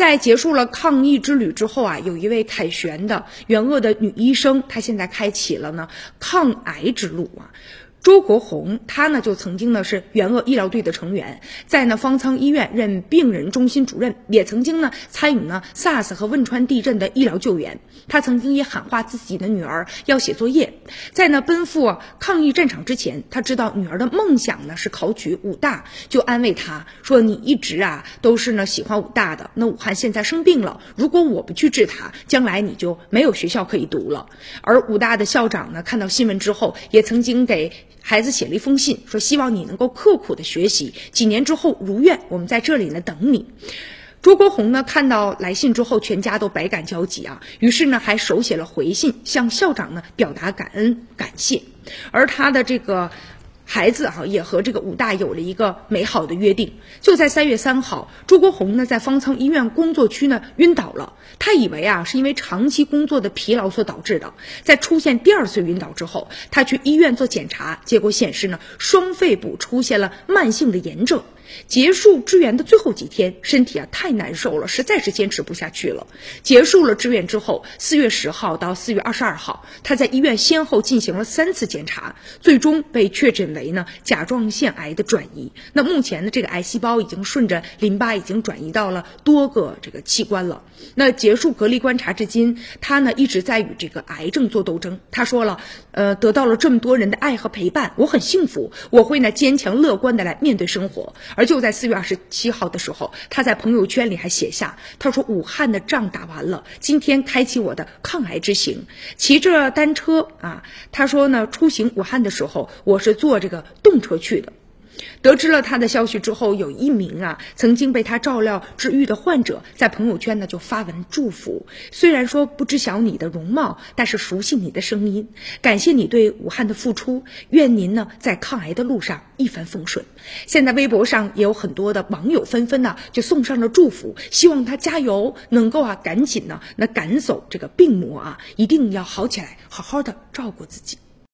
在结束了抗疫之旅之后啊，有一位凯旋的援鄂的女医生，她现在开启了呢抗癌之路啊。周国红，他呢就曾经呢是援鄂医疗队的成员，在呢方舱医院任病人中心主任，也曾经呢参与呢 SARS 和汶川地震的医疗救援。他曾经也喊话自己的女儿要写作业，在呢奔赴抗疫战场之前，他知道女儿的梦想呢是考取武大，就安慰她说：“你一直啊都是呢喜欢武大的，那武汉现在生病了，如果我不去治他，将来你就没有学校可以读了。”而武大的校长呢看到新闻之后，也曾经给。孩子写了一封信，说希望你能够刻苦的学习，几年之后如愿，我们在这里呢等你。朱国红呢看到来信之后，全家都百感交集啊，于是呢还手写了回信，向校长呢表达感恩感谢，而他的这个。孩子哈也和这个武大有了一个美好的约定。就在三月三号，朱国红呢在方舱医院工作区呢晕倒了。他以为啊是因为长期工作的疲劳所导致的。在出现第二次晕倒之后，他去医院做检查，结果显示呢双肺部出现了慢性的炎症。结束支援的最后几天，身体啊太难受了，实在是坚持不下去了。结束了支援之后，四月十号到四月二十二号，他在医院先后进行了三次检查，最终被确诊为呢甲状腺癌的转移。那目前呢，这个癌细胞已经顺着淋巴已经转移到了多个这个器官了。那结束隔离观察至今，他呢一直在与这个癌症做斗争。他说了，呃，得到了这么多人的爱和陪伴，我很幸福，我会呢坚强乐观的来面对生活。而就在四月二十七号的时候，他在朋友圈里还写下：“他说武汉的仗打完了，今天开启我的抗癌之行。骑着单车啊，他说呢，出行武汉的时候，我是坐这个动车去的。”得知了他的消息之后，有一名啊曾经被他照料治愈的患者在朋友圈呢就发文祝福。虽然说不知晓你的容貌，但是熟悉你的声音。感谢你对武汉的付出，愿您呢在抗癌的路上一帆风顺。现在微博上也有很多的网友纷纷呢就送上了祝福，希望他加油，能够啊赶紧呢那赶走这个病魔啊，一定要好起来，好好的照顾自己。